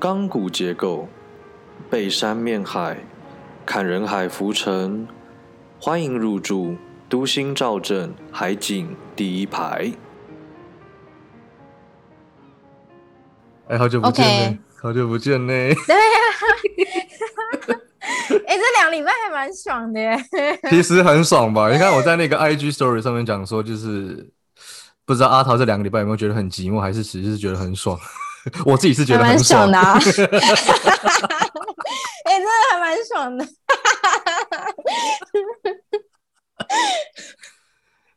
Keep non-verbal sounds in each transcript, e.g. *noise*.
钢骨结构，背山面海，看人海浮沉。欢迎入住都心兆镇海景第一排。哎，好久不见呢，好久不见呢。对呀、*laughs* 哎、这两个礼拜还蛮爽的耶。*laughs* 其实很爽吧？你看我在那个 IG Story 上面讲说，就是不知道阿桃这两个礼拜有没有觉得很寂寞，还是只是觉得很爽？*laughs* 我自己是觉得还蛮很爽爽的、啊。*laughs* 哎、真的还蛮爽的。*laughs*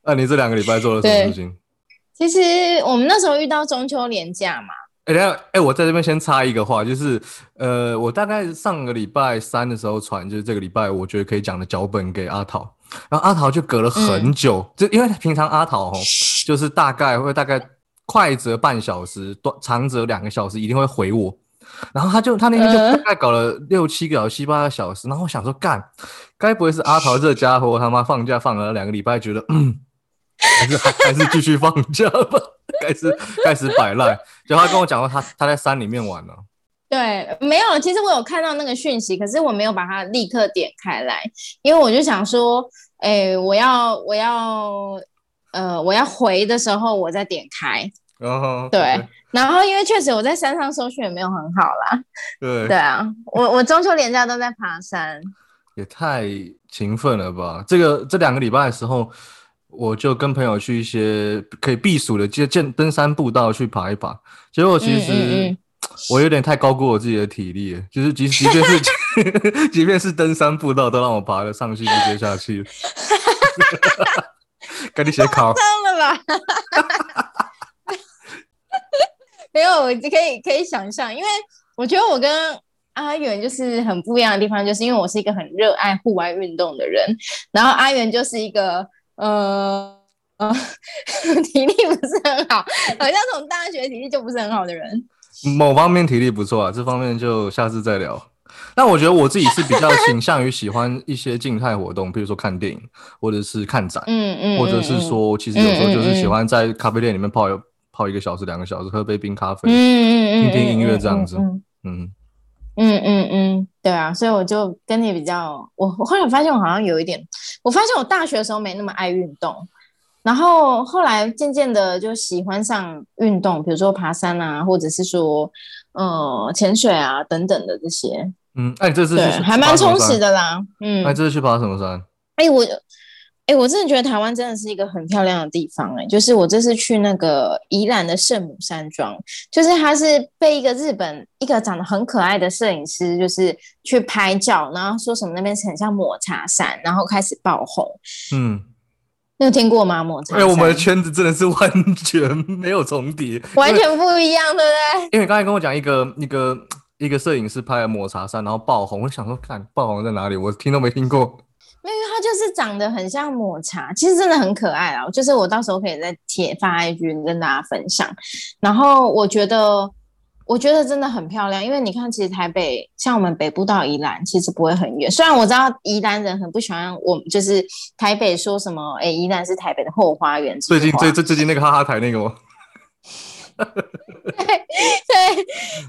那、你这两个礼拜做了什么事情？其实我们那时候遇到中秋连假嘛，哎、等一下，哎、我在这边先插一个话，就是呃，我大概上个礼拜三的时候传，就是这个礼拜我觉得可以讲的脚本给阿桃，然后阿桃就隔了很久，就因为平常阿桃哦，就是大概会大概快则半小时，短长则两个小时，一定会回我。然后他就他那天就嗯大概搞了六七个小时、七八个小时，然后我想说，干，该不会是阿桃这家伙他妈放假放了两个礼拜，觉得嗯，*coughs* 还是还还是继续放假吧，*coughs* 开始开始摆烂。结果他跟我讲说他他在山里面玩了，对，没有。其实我有看到那个讯息，可是我没有把它立刻点开来，因为我就想说，哎、我要我要呃我要回的时候我再点开。然后对然后因为确实我在山上搜寻也没有很好啦。对对啊，我我中秋连假都在爬山。也太勤奋了吧！这个这两个礼拜的时候，我就跟朋友去一些可以避暑的健健登山步道去爬一爬。结果其实嗯嗯嗯我有点太高估我自己的体力了，就是即即便是 *laughs* 即便是登山步道，都让我爬了上去就接下去。*laughs* 赶紧写考，上了吧？没有，我可以可以想象，因为我觉得我跟阿元就是很不一样的地方，就是因为我是一个很热爱户外运动的人，然后阿元就是一个呃呃 *laughs* 体力不是很好，好像从大学体力就不是很好的人。某方面体力不错啊，这方面就下次再聊。但我觉得我自己是比较倾向于喜欢一些静态活动，比如说看电影，或者是看展，嗯嗯，或者是嗯，说，其实有时候就是喜欢在咖啡店里面泡一泡一个小时、两个小时，喝杯冰咖啡。嗯嗯嗯，听听音乐这样子嗯嗯，嗯嗯嗯，对啊，所以我就跟你比较，我我后来发现我好像有一点，我发现我大学的时候没那么爱运动，然后后来渐渐的就喜欢上运动，比如说爬山啊，或者是说呃潜水啊等等的这些，嗯，哎、你这次对，还蛮充实。的啦。嗯，哎、这次去爬什么山？哎、我，哎、我真的觉得台湾真的是一个很漂亮的地方、哎，就是我这次去那个宜兰的圣母山庄，就是它是被一个日本一个长得很可爱的摄影师，就是去拍照，然后说什么那边是很像抹茶山，然后开始爆红。嗯，你有听过吗？抹茶哎、山？我们的圈子真的是 *laughs* 完全没有重叠，完全不一样，对不对？因为刚才跟我讲一个一个一个摄影师拍了抹茶山，然后爆红，我想说，看爆红在哪里？我听都没听过。没有，它就是长得很像抹茶，其实真的很可爱啊。就是我到时候可以再贴发 IG 跟大家分享。然后我觉得，我觉得真的很漂亮，因为你看，其实台北像我们北部到宜兰，其实不会很远。虽然我知道宜兰人很不喜欢我们，就是台北说什么，哎，宜兰是台北的后花园。最近最最最近那个哈哈台那个吗？*laughs* 对，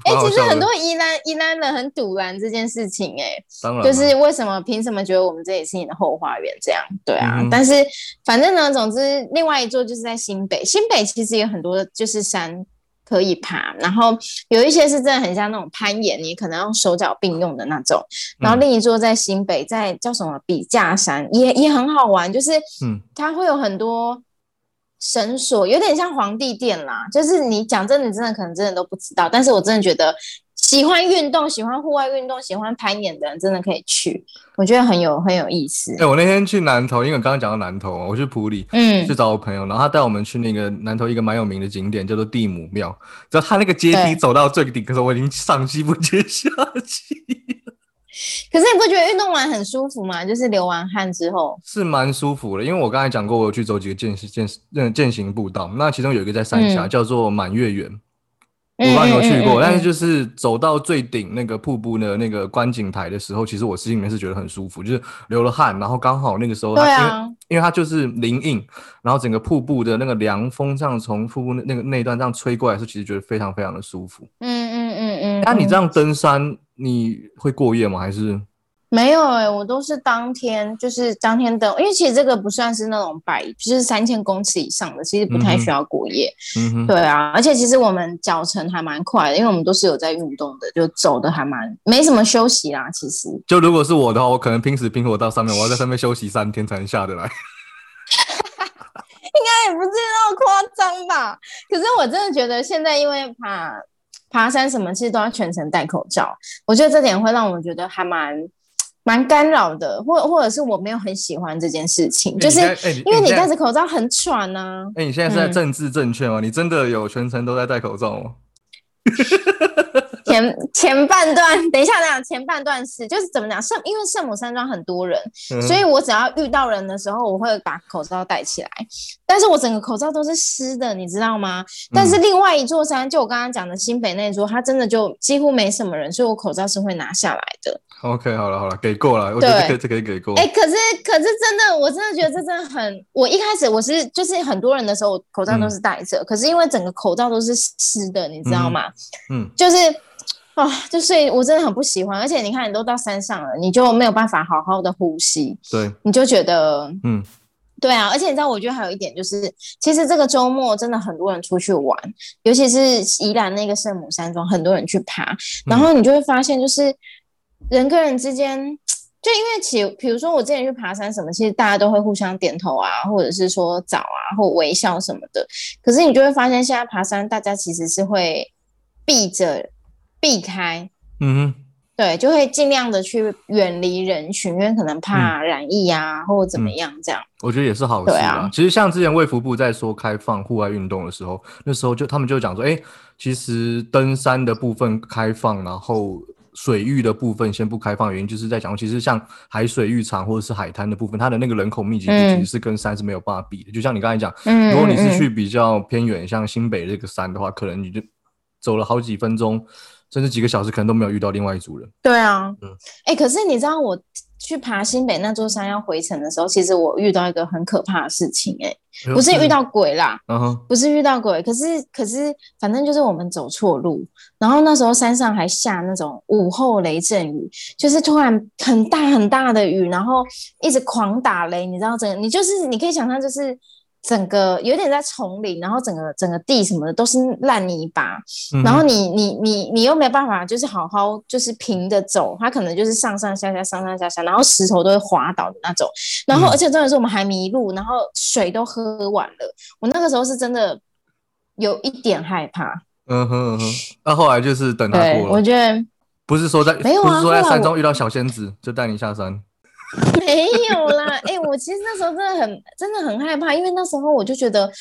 哎、蛮好笑的其实很多宜兰宜兰人很堵拦这件事情、哎。当然，就是为什么凭什么觉得我们这里是你的后花园这样？对啊，嗯但是反正呢，总之另外一座就是在新北，新北其实有很多就是山可以爬，然后有一些是真的很像那种攀岩，你可能用手脚并用的那种。然后嗯另一座在新北，在叫什么笔架山，也也很好玩，就是嗯它会有很多。绳索有点像皇帝殿啦，就是你讲真的，你真的可能真的都不知道，但是我真的觉得喜欢运动、喜欢户外运动、喜欢攀岩的人，真的可以去，我觉得很有很有意思哎、。我那天去南投，因为我刚刚讲到南投嘛，我去埔里，嗯去找我朋友，然后他带我们去那个南投一个蛮有名的景点，叫做地母庙。只要他那个阶梯走到最顶，可是我已经上气不接下气，可是你不觉得运动完很舒服吗？就是流完汗之后，是蛮舒服的。因为我刚才讲过，我有去走几个健健健健行步道，那其中有一个在三峡，嗯叫做满月园。我不知道有没有去过，嗯嗯嗯嗯但是就是走到最顶那个瀑布的那个观景台的时候，其实我心里面是觉得很舒服，就是流了汗，然后刚好那个时候对啊因为它就是林荫，然后整个瀑布的那个凉风这样从瀑布那那个那一段这样吹过来，是其实觉得非常非常的舒服。嗯嗯嗯嗯。那你这样登山，你会过夜吗？还是？没有哎，我都是当天，就是当天登，因为其实这个不算是那种百，就是三千公尺以上的，其实不太需要过夜。对啊，而且其实我们脚程还蛮快的，因为我们都是有在运动的，就走的还蛮没什么休息啦。其实，就如果是我的话，我可能拼死拼活到上面，我要在上面休息三天才能下得来。*laughs* 应该也不是那么夸张吧？可是我真的觉得现在因为爬爬山什么，其实都要全程戴口罩，我觉得这点会让我觉得还蛮。蛮干扰的，或或者是我没有很喜欢这件事情，就是因为你戴着口罩很喘呐。哎，你现在是在政治正确吗？你真的有全程都在戴口罩吗？*laughs* 前前半段，等一下，等下，前半段是就是怎么讲？圣因为圣母山庄很多人，所以我只要遇到人的时候，我会把口罩戴起来。但是我整个口罩都是湿的，你知道吗？但是另外一座山，就我刚刚讲的新北那座，它真的就几乎没什么人，所以我口罩是会拿下来的。OK，好了好了，给过了，我觉得这可以给过。哎，可是可是真的，我真的觉得这真的很，我一开始我是就是很多人的时候，口罩都是戴着，可是因为整个口罩都是湿的，你知道吗？嗯，就是。啊，就所以，我真的很不喜欢。而且你看，你都到山上了，你就没有办法好好的呼吸。对，你就觉得，嗯，对啊。而且你知道，我觉得还有一点就是，其实这个周末真的很多人出去玩，尤其是宜兰那个圣母山庄，很多人去爬。然后你就会发现，就是人跟人之间，就因为其比如说我之前去爬山什么，其实大家都会互相点头啊，或者是说早啊，或微笑什么的。可是你就会发现，现在爬山大家其实是会避着。避开，嗯哼，对，就会尽量的去远离人群，因为可能怕染疫呀，或者怎么样这样。我觉得也是好事啊。其实像之前卫福部在说开放户外运动的时候，那时候就他们就讲说，哎，其实登山的部分开放，然后水域的部分先不开放，原因就是在讲，其实像海水浴场或者是海滩的部分，它的那个人口密集度其实是跟山是没有办法比的。就像你刚才讲，如果你是去比较偏远，像新北这个山的话，可能你就走了好几分钟。甚至几个小时可能都没有遇到另外一组人。对啊，嗯，哎，可是你知道我去爬新北那座山要回程的时候，其实我遇到一个很可怕的事情，哎，不是遇到鬼啦，嗯哼，不是遇到鬼，可是可是反正就是我们走错路，然后那时候山上还下那种午后雷阵雨，就是突然很大很大的雨，然后一直狂打雷，你知道，整你就是你可以想象就是。整个有点在丛林，然后整个整个地什么的都是烂泥巴，然后你你你你又没办法，就是好好就是平着走，它可能就是上上下下上上下下，然后石头都会滑倒的那种，然后而且重点是我们还迷路，然后水都喝完了，我那个时候是真的有一点害怕。嗯哼嗯哼，那后来就是等他过了。我觉得不是说在没有啊，不是说在山中遇到小仙子就带你下山。*laughs* 没有啦，哎，我其实那时候真的很真的很害怕，因为那时候我就觉得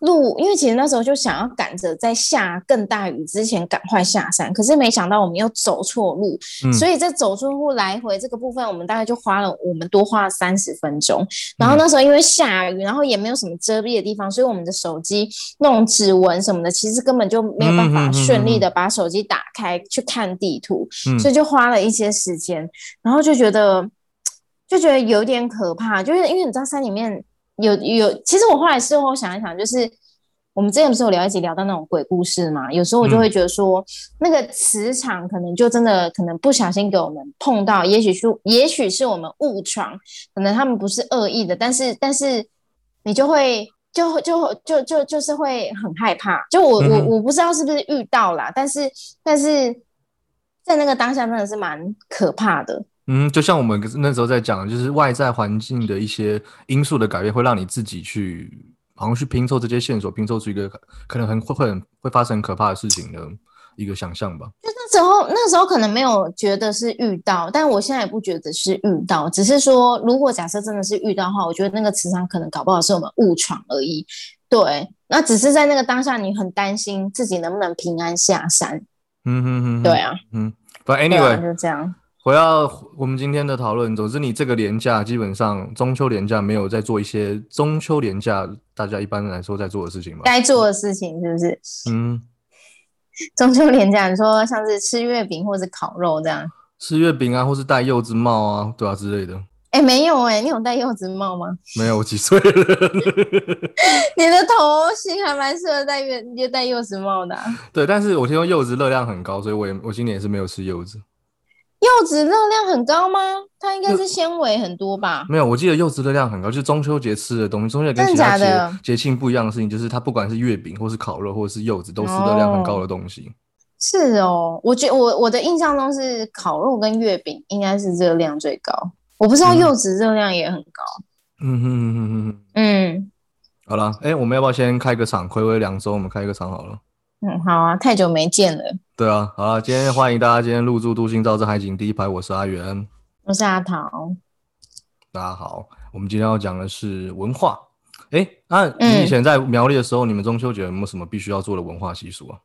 路，因为其实那时候就想要赶着在下更大雨之前赶快下山，可是没想到我们又走错路，所以在走错路来回这个部分，我们大概就花了我们多花了三十分钟。然后那时候因为下雨，然后也没有什么遮蔽的地方，所以我们的手机那种指纹什么的，其实根本就没有办法顺利的把手机打开去看地图，所以就花了一些时间，然后就觉得。就觉得有点可怕，就是因为你知道山里面有有，其实我后来事后想一想，就是我们之前不是有聊一集聊到那种鬼故事嘛，有时候我就会觉得说，那个磁场可能就真的可能不小心给我们碰到，也许是也许是我们误闯，可能他们不是恶意的，但是但是你就会就就就就就是会很害怕，就我我我不知道是不是遇到了，但是但是在那个当下真的是蛮可怕的。嗯，就像我们那时候在讲，就是外在环境的一些因素的改变，会让你自己去，好像去拼凑这些线索，拼凑出一个可能很会会很会发生很可怕的事情的一个想象吧。就那时候，那时候可能没有觉得是遇到，但我现在也不觉得是遇到，只是说，如果假设真的是遇到的话，我觉得那个磁场可能搞不好是我们误闯而已。对，那只是在那个当下，你很担心自己能不能平安下山。嗯哼哼，对啊，嗯，But anyway，就这样。回到我们今天的讨论，总之你这个年假基本上中秋年假没有在做一些中秋年假大家一般来说在做的事情吗？该做的事情是不是？嗯，中秋年假你说像是吃月饼或者烤肉这样，吃月饼啊，或是戴柚子帽啊，对啊之类的。哎、没有哎、你有戴柚子帽吗？没有，我几岁了？*laughs* 你的头型还蛮适合戴月就戴柚子帽的啊、对，但是我听说柚子热量很高，所以我也我今年也是没有吃柚子。柚子热量很高吗？它应该是纤维很多吧？没有，我记得柚子热量很高，就是中秋节吃的东西。中秋节跟真其他的节节庆不一样的事情，就是它不管是月饼，或是烤肉，或者是柚子，都是热量很高的东西。是哦，我觉我我的印象中是烤肉跟月饼应该是热量最高，我不知道嗯柚子热量也很高。嗯哼哼哼哼哼。嗯好了，哎，我们要不要先开个场？暌违两周，我们开个场好了。嗯，好啊，太久没见了。对啊，好啊，今天欢迎大家今天入住都心兆镇海景第一排，我是阿元。我是阿桃，大家好，我们今天要讲的是文化。哎，那你嗯以前在苗栗的时候，你们中秋节有没有什么必须要做的文化习俗啊？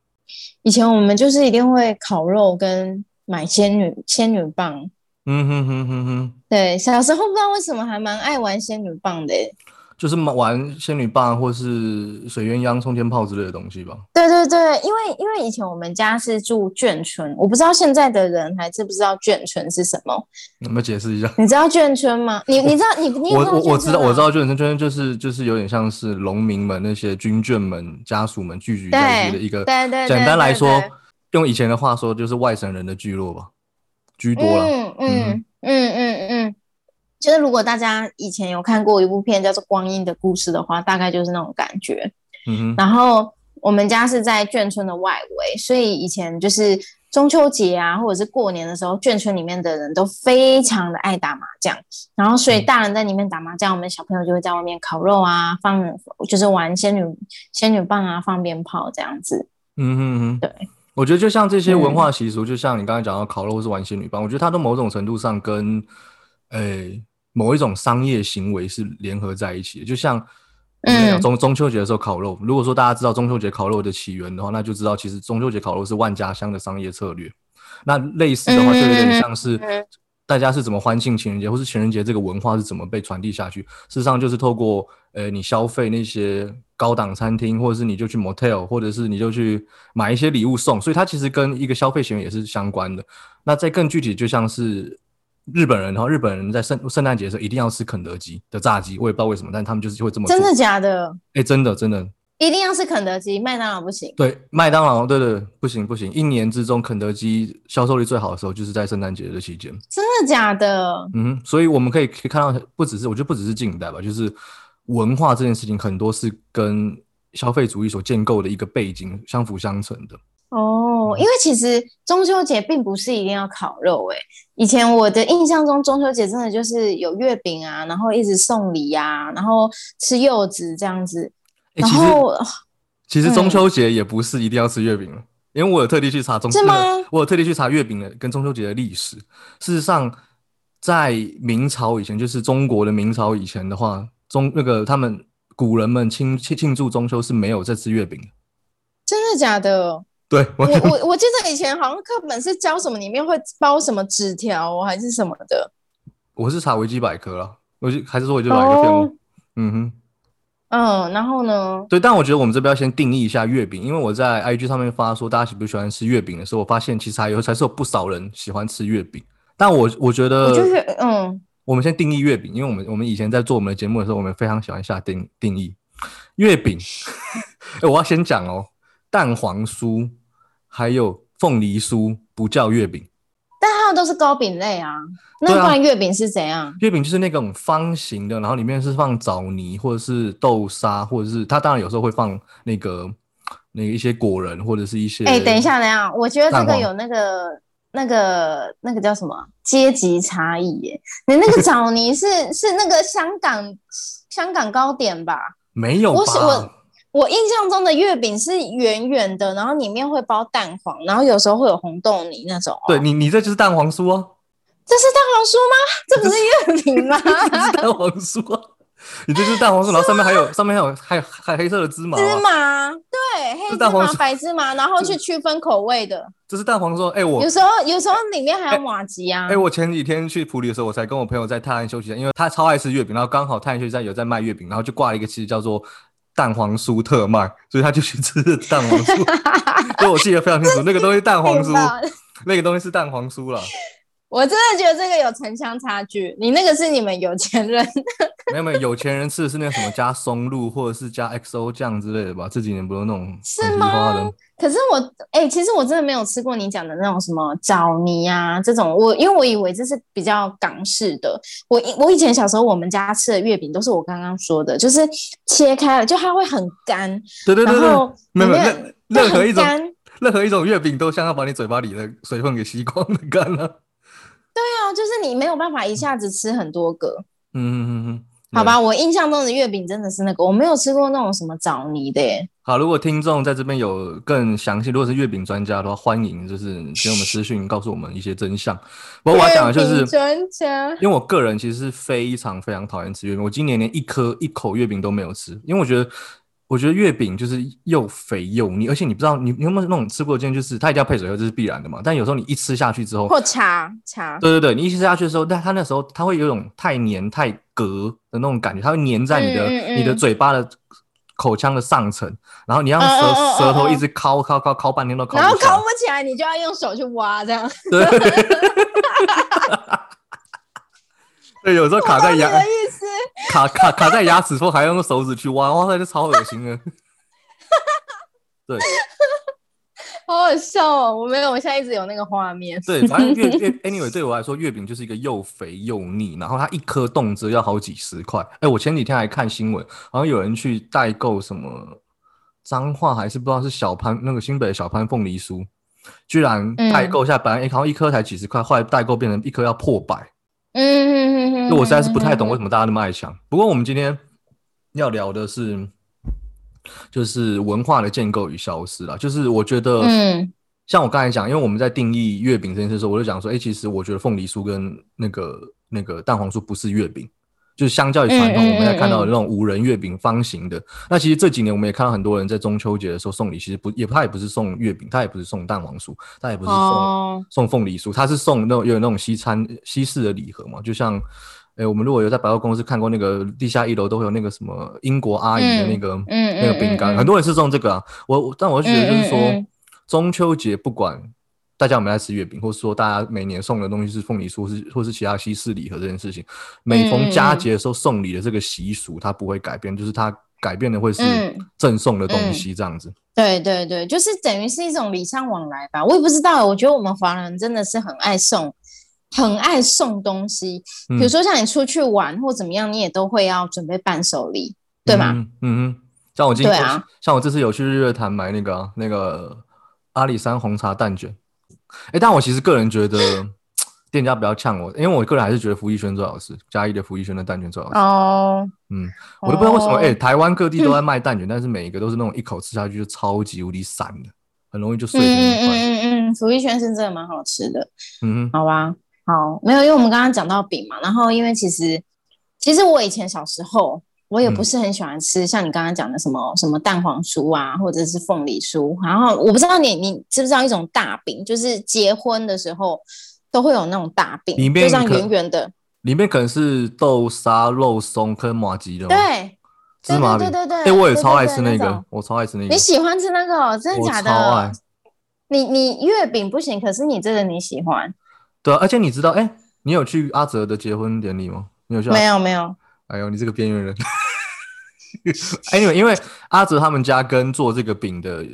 以前我们就是一定会烤肉跟买仙女仙女棒。嗯哼哼哼哼，对，小时候不知道为什么还蛮爱玩仙女棒的耶。就是玩仙女棒或是水鸳鸯、冲天炮之类的东西吧。对对对，因为因为以前我们家是住眷村，我不知道现在的人还知不知道眷村是什么？能不能解释一下？你知道眷村吗？你你知道你你我我我知道我知道眷村，眷村就是就是有点像是农民们那些军眷们家属们聚集在一起的一个，对对对简单来说用以前的话说就是外省人的聚落吧，居多了。嗯嗯嗯嗯嗯，就是如果大家以前有看过一部片叫做《光阴的故事》的话，大概就是那种感觉。嗯哼，然后我们家是在眷村的外围，所以以前就是中秋节啊，或者是过年的时候，眷村里面的人都非常的爱打麻将。然后所以嗯大人在里面打麻将，我们小朋友就会在外面烤肉啊，放就是玩仙女仙女棒啊，放鞭炮这样子。嗯哼哼，对。我觉得就像这些文化习俗，就像你刚才讲到烤肉或是玩仙女棒，我觉得它都某种程度上跟，诶、某一种商业行为是联合在一起的。就像嗯中中秋节的时候烤肉，如果说大家知道中秋节烤肉的起源的话，那就知道其实中秋节烤肉是万家香的商业策略。那类似的话，就有点像是嗯大家是怎么欢庆情人节，或是情人节这个文化是怎么被传递下去。事实上，就是透过呃你消费那些高档餐厅，或者是你就去 motel，或者是你就去买一些礼物送，所以它其实跟一个消费行为也是相关的。那再更具体，就像是日本人，然后日本人在圣圣诞节的时候一定要吃肯德基的炸鸡，我也不知道为什么，但他们就是会这么。真的假的？哎，真的真的，一定要是肯德基，麦当劳不行。对，麦当劳，对对，不行不行，一年之中肯德基销售率最好的时候就是在圣诞节的期间。真的假的？嗯，所以我们可以可以看到，不只是我觉得不只是近代吧，就是文化这件事情，很多是跟消费主义所建构的一个背景相辅相成的。哦，因为其实中秋节并不是一定要烤肉诶、以前我的印象中，中秋节真的就是有月饼啊，然后一直送礼啊，然后吃柚子这样子。然后其实中嗯秋节也不是一定要吃月饼的，因为我有特地去查中，是吗我有特地去查月饼的跟中秋节的历史。事实上，在明朝以前，就是中国的明朝以前的话，中那个他们古人们庆庆庆祝中秋是没有在吃月饼的。真的假的？对，我我我记得以前好像课本是教什么，里面会包什么纸条哦还是什么的。我是查维基百科了，我就还是说维基百科嗯哼。嗯，然后呢？对，但我觉得我们这边要先定义一下月饼，因为我在 IG 上面发说大家喜不喜欢吃月饼的时候，我发现其实还有还是有不少人喜欢吃月饼。但我我觉得，就是嗯，我们先定义月饼，因为我们我们以前在做我们的节目的时候，我们非常喜欢下定定义月饼。*laughs* 哎，我要先讲哦，蛋黄酥还有凤梨酥不叫月饼，但它们都是糕饼类啊。那对啊不然月饼是怎样？月饼就是那种方形的，然后里面是放枣泥或者是豆沙，或者是它当然有时候会放那个那个一些果仁或者是一些。哎、等一，下，等一下，我觉得这个有那个、那个、那个叫什么阶级差异耶？你那个枣泥是 *laughs* 是那个香港香港糕点吧？没有吧？我我我印象中的月饼是圆圆的，然后里面会包蛋黄，然后有时候会有红豆泥那种、哦。对，你，你这就是蛋黄酥哦，这是蛋黄酥吗？这不是月饼吗？*laughs* 这是蛋黄酥啊，你这就是蛋黄酥，然后上面还有上面还有还有还有黑色的芝麻、芝啊，麻对，黑芝麻、白芝麻，然后去区分口味的。这是蛋黄酥。哎、我有时候有时候里面还有马吉啊。哎、我前几天去普里的时候，我才跟我朋友在泰安休息站，因为他超爱吃月饼，然后刚好泰安休息站有在卖月饼，然后就挂了一个旗子叫做蛋黄酥特卖，所以他就去吃蛋黄酥。*laughs* 所以我记得非常清楚，那个东西蛋黄酥，*laughs* 那个东西是蛋黄酥了。我真的觉得这个有城乡差距。你那个是你们有钱人，没有没有，有钱人吃的是那个什么加松露或者是加 XO 酱之类的吧？这几年不都那种是吗？可是我哎、其实我真的没有吃过你讲的那种什么枣泥啊这种，我因为我以为这是比较港式的。我以我以前小时候我们家吃的月饼都是我刚刚说的，就是切开了就它会很干，对对对对然后，没有任任何一种任何一种月饼都像要把你嘴巴里的水分给吸光的干了。对啊，就是你没有办法一下子吃很多个。嗯嗯嗯嗯，好吧，我印象中的月饼真的是那个，我没有吃过那种什么枣泥的耶。好，如果听众在这边有更详细，如果是月饼专家的话，欢迎就是给我们私讯，告诉我们一些真相。不过我要讲的就是，专家，因为我个人其实是非常非常讨厌吃月饼，我今年连一颗一口月饼都没有吃，因为我觉得。我觉得月饼就是又肥又腻，而且你不知道你你有没有那种吃过，件就是它一定要配水喝，这是必然的嘛。但有时候你一吃下去之后，或茶茶，对对对，你一吃下去的时候，但它那时候它会有一种太黏太隔的那种感觉，它会粘在你的、嗯嗯嗯你的嘴巴的口腔的上层，然后你让舌、舌头嗯一直敲敲敲敲半天都敲不下然后敲不起来，你就要用手去挖，这样。对，*laughs* 对，有时候卡在牙卡卡卡在牙齿缝，还要用手指去挖，哇塞，这超恶心的。对好好笑哦！我没有，我现在一直有那个画面。对，反正月月 anyway 对我来说，月饼就是一个又肥又腻，然后它一颗动辄要好几十块。哎，我前几天还看新闻，好像有人去代购什么脏话还是不知道是小潘那个新北的小潘凤梨酥，居然代购下，本来好像一颗才几十块，后来代购变成一颗要破百。嗯嗯嗯我实在是不太懂为什么。大家那么爱抢。不过我们今天要聊的是，就是文化的建构与消失了。就是我觉得，嗯像我刚才讲，因为我们在定义月饼这件事的时候，我就讲说，哎、其实我觉得凤梨酥跟那个那个蛋黄酥不是月饼。就是相较于传统，我们在看到的嗯那种五仁月饼方形的，那其实这几年我们也看到很多人在中秋节的时候送礼，其实不也他也不是送月饼，他也不是送蛋黄酥，他也不是送、哦。送凤梨酥，他是送那种有那种西餐西式的礼盒嘛，就像，诶、我们如果有在百货公司看过那个地下一楼都会有那个什么英国阿姨的那个、嗯那个饼干，很多人是送这个啊。我我但我觉得就是说，中秋节不管大家有没有在吃月饼，或是说大家每年送的东西是凤梨酥，或是或是其他西式礼盒这件事情，每逢佳节的时候送礼的这个习俗，它不会改变，就是它改变的会是嗯赠送的东西这样子。对对对，就是等于是一种礼尚往来吧。我也不知道，我觉得我们华人真的是很爱送，很爱送东西。比如嗯说像你出去玩或怎么样，你也都会要准备伴手礼，对吗？嗯嗯哼，像我今天、对啊像我这次有去日月潭买那个啊那个阿里山红茶蛋卷，哎、但我其实个人觉得店家不要呛我，因为我个人还是觉得福一轩最好吃，嘉义的福一轩的蛋卷最好吃。哦，嗯，我都不知道为什么，哦哎、台湾各地都在卖蛋卷，但是每一个都是那种一口吃下去就超级无敌散的，很容易就碎嗯成一块。嗯嗯嗯嗯，福一轩是真的蛮好吃的。嗯，好吧，好，没有，因为我们刚刚讲到饼嘛，然后因为其实其实我以前小时候我也不嗯是很喜欢吃，像你刚刚讲的什么什么蛋黄酥啊，或者是凤梨酥，然后我不知道你你知不知道一种大饼，就是结婚的时候都会有那种大饼，里面就像圆圆的，里面可能是豆沙、肉松跟麻吉的？对，芝麻饼。对对对哎、对我也超爱吃那个那，我超爱吃那个。你喜欢吃那个哦、真的假的超爱？你你月饼不行，可是你这个你喜欢？对啊，而且你知道，哎、你有去阿哲的结婚典礼吗？你有去？没。有没有，哎呦，你这个边缘人。anyway，因为阿哲他们家跟做这个饼的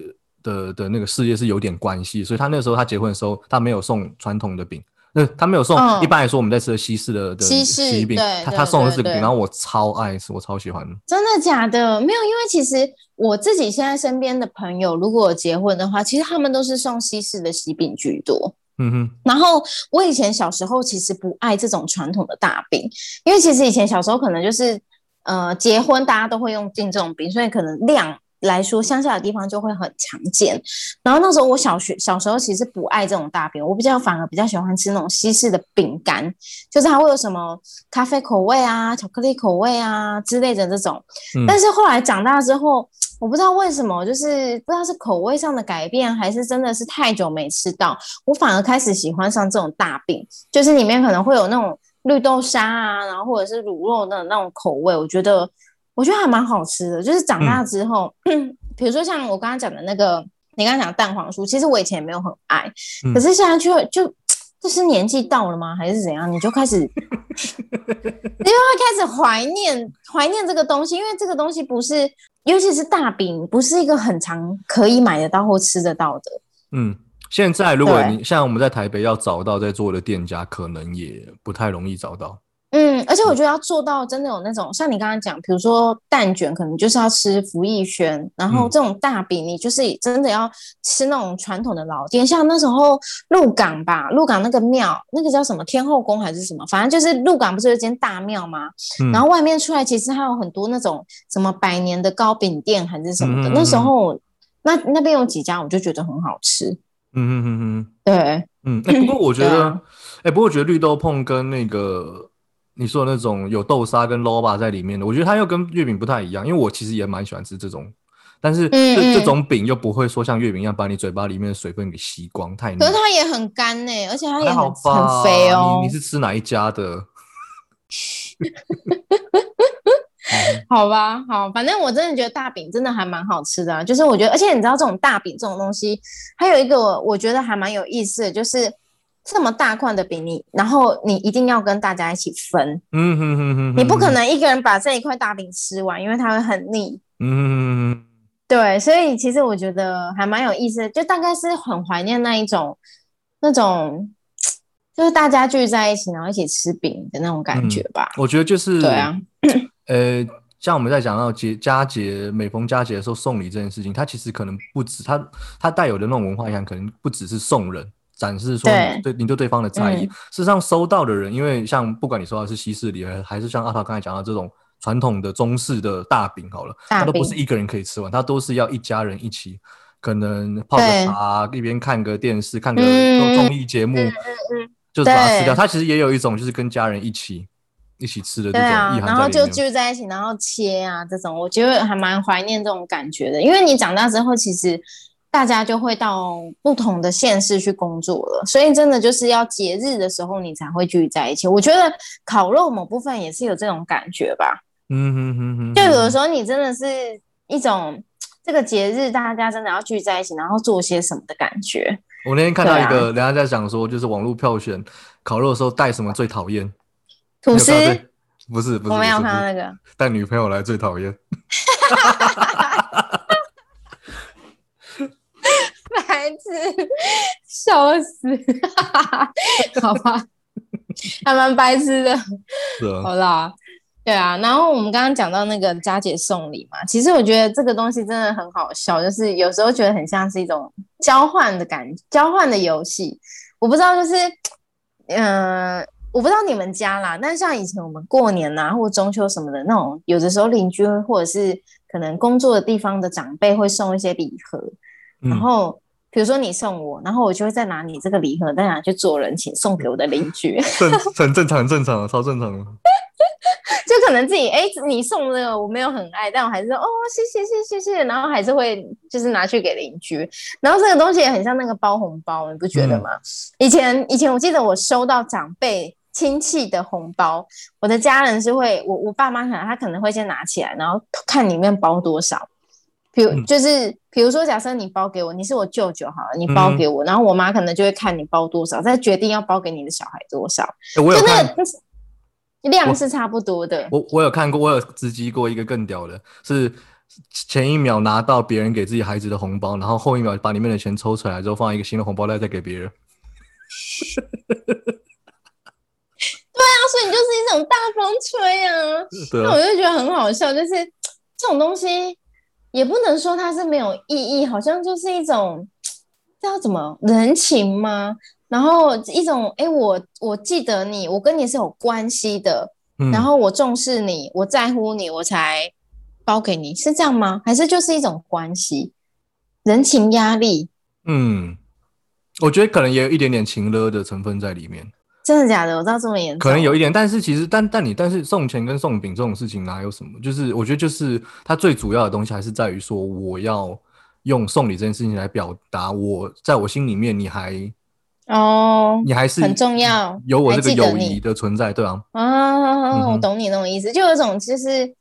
的的那个事业是有点关系，所以他那时候他结婚的时候，他没有送传统的饼，那他没有送。嗯一般来说，我们在吃的西式的的西式喜饼，他他送的是这个饼，然后我超爱吃，我超喜欢的。真的假的？没有，因为其实我自己现在身边的朋友，如果结婚的话，其实他们都是送西式的喜饼居多。嗯哼，然后我以前小时候其实不爱这种传统的大饼，因为其实以前小时候可能就是呃结婚大家都会用订这种饼，所以可能量来说乡下的地方就会很常见。然后那时候我小学小时候其实不爱这种大饼，我比较反而比较喜欢吃那种西式的饼干，就是它会有什么咖啡口味啊、巧克力口味啊之类的这种。嗯但是后来长大之后，我不知道为什么，就是不知道是口味上的改变，还是真的是太久没吃到，我反而开始喜欢上这种大饼，就是里面可能会有那种绿豆沙啊，然后或者是卤肉的那种口味，我觉得我觉得还蛮好吃的。就是长大之后，*clears throat* 比如说像我刚刚讲的那个，你刚刚讲的蛋黄酥，其实我以前也没有很爱，嗯可是现在就就这是年纪到了吗？还是怎样？你就开始，*laughs* 你就会开始怀念怀念这个东西，因为这个东西不是，尤其是大饼，不是一个很常可以买得到或吃得到的。嗯，现在如果你像我们在台北要找到在做的店家，可能也不太容易找到。嗯，而且我觉得要做到真的有那种，像你刚刚讲，比如说蛋卷，可能就是要吃福义轩，然后嗯。这种大饼，你就是真的要吃那种传统的老店，像那时候鹿港吧，鹿港那个庙，那个叫什么天后宫还是什么，反正就是鹿港不是有一间大庙吗？嗯，然后外面出来其实还有很多那种什么百年的糕饼店还是什么的，那时候那那边有几家我就觉得很好吃，嗯嗯嗯嗯。对，嗯。哎、不过我觉得，哎、不过我觉得绿豆碰跟那个你说的那种有豆沙跟 loba 在里面的，我觉得它又跟月饼不太一样，因为我其实也蛮喜欢吃这种。但是这嗯嗯这种饼又不会说像月饼一样把你嘴巴里面的水分给吸光，太腻可是它也很干呢、而且它也好很？很肥哦。你你是吃哪一家的？*laughs* 好吧，好，反正我真的觉得大饼真的还蛮好吃的、啊，就是我觉得，而且你知道这种大饼这种东西，还有一个我我觉得还蛮有意思的，就是这么大块的饼你，然后你一定要跟大家一起分，嗯哼哼哼，你不可能，一个人把这一块大饼吃完，因为它会很腻。嗯哼哼哼。对，所以其实我觉得还蛮有意思的，就大概是很怀念那一种那种，就是大家聚在一起，然后一起吃饼的那种感觉吧。我觉得就是对啊，呃，像我们在讲到节佳节，每逢佳节的时候送礼这件事情，它其实可能不止它它带有的那种文化影响，可能不只是送人。展示说对。你对对对方的在意，嗯。事实上收到的人，因为像不管你收到的是西式礼盒，还是像阿涛刚才讲到这种传统的中式的大饼，好了，大它都不是一个人可以吃完，它都是要一家人一起，可能泡个茶，一边看个电视，看个嗯。综艺节目，嗯就是把它吃掉。对。它其实也有一种就是跟家人一起一起吃的这种意，涵然后就。聚在一起，然后切啊这种，我觉得还蛮怀念这种感觉的。因为你长大之后，其实大家就会到不同的县市去工作了，所以真的就是要节日的时候你才会聚在一起。我觉得烤肉某部分也是有这种感觉吧。嗯哼哼哼，就有的时候你真的是一种这个节日大家真的要聚在一起，然后做些什么的感觉。我那天看到一对个，人家在讲说，就是网络票选烤肉的时候带什么最讨厌？吐司不是不是，我没有看到那个，带女朋友来最讨厌。*laughs* 白痴，笑死，*laughs* 好吧，还蛮白痴的。是啊，好啦，对啊，然后我们刚刚讲到那个佳姐送礼嘛，其实我觉得这个东西真的很好笑，就是有时候觉得很像是一种交换的感交换的游戏。我不知道，就是，嗯、我不知道你们家啦，但像以前我们过年呐、或中秋什么的那种，有的时候邻居或者是可能工作的地方的长辈会送一些礼盒，然嗯，后比如说你送我，然后我就会再拿你这个礼盒再拿去做人情送给我的邻居。*laughs* 正很正常，很正常，超正常的。*laughs* 就可能自己哎，你送这个我没有很爱，但我还是说哦，谢谢谢谢谢谢，然后还是会就是拿去给邻居。然后这个东西也很像那个包红包，你不觉得吗？以前以前我记得我收到长辈亲戚的红包，我的家人是会我我爸妈可能他可能会先拿起来，然后看里面包多少。比如嗯就是比如说，假设你包给我，你是我舅舅好了，你包给我，然后我妈可能就会看你包多少，再决定要包给你的小孩多少。欸我有就那量是差不多的。我我有看过，我有直击过一个更屌的，是前一秒拿到别人给自己孩子的红包，然后后一秒把里面的钱抽出来之后，放一个新的红包袋再给别人。*laughs* 对啊所以你就是一种大风吹啊 *laughs* 那我，就觉得很好笑，就是这种东西也不能说它是没有意义，好像就是一种这要怎么人情吗？然后一种哎，我我记得你，我跟你是有关系的，嗯然后我重视你，我在乎你，我才包给你，是这样吗？还是就是一种关系，人情压力？嗯，我觉得可能也有一点点情勒的成分在里面，真的假的？我知道这么严重，可能有一点，但是其实但但你但是送钱跟送饼这种事情哪有什么？就是我觉得就是它最主要的东西还是在于说我要用送礼这件事情来表达我在我心里面你还哦，你还是很重要有我还这个友谊的存在，对啊，啊，我懂你那种意思，就有一种就是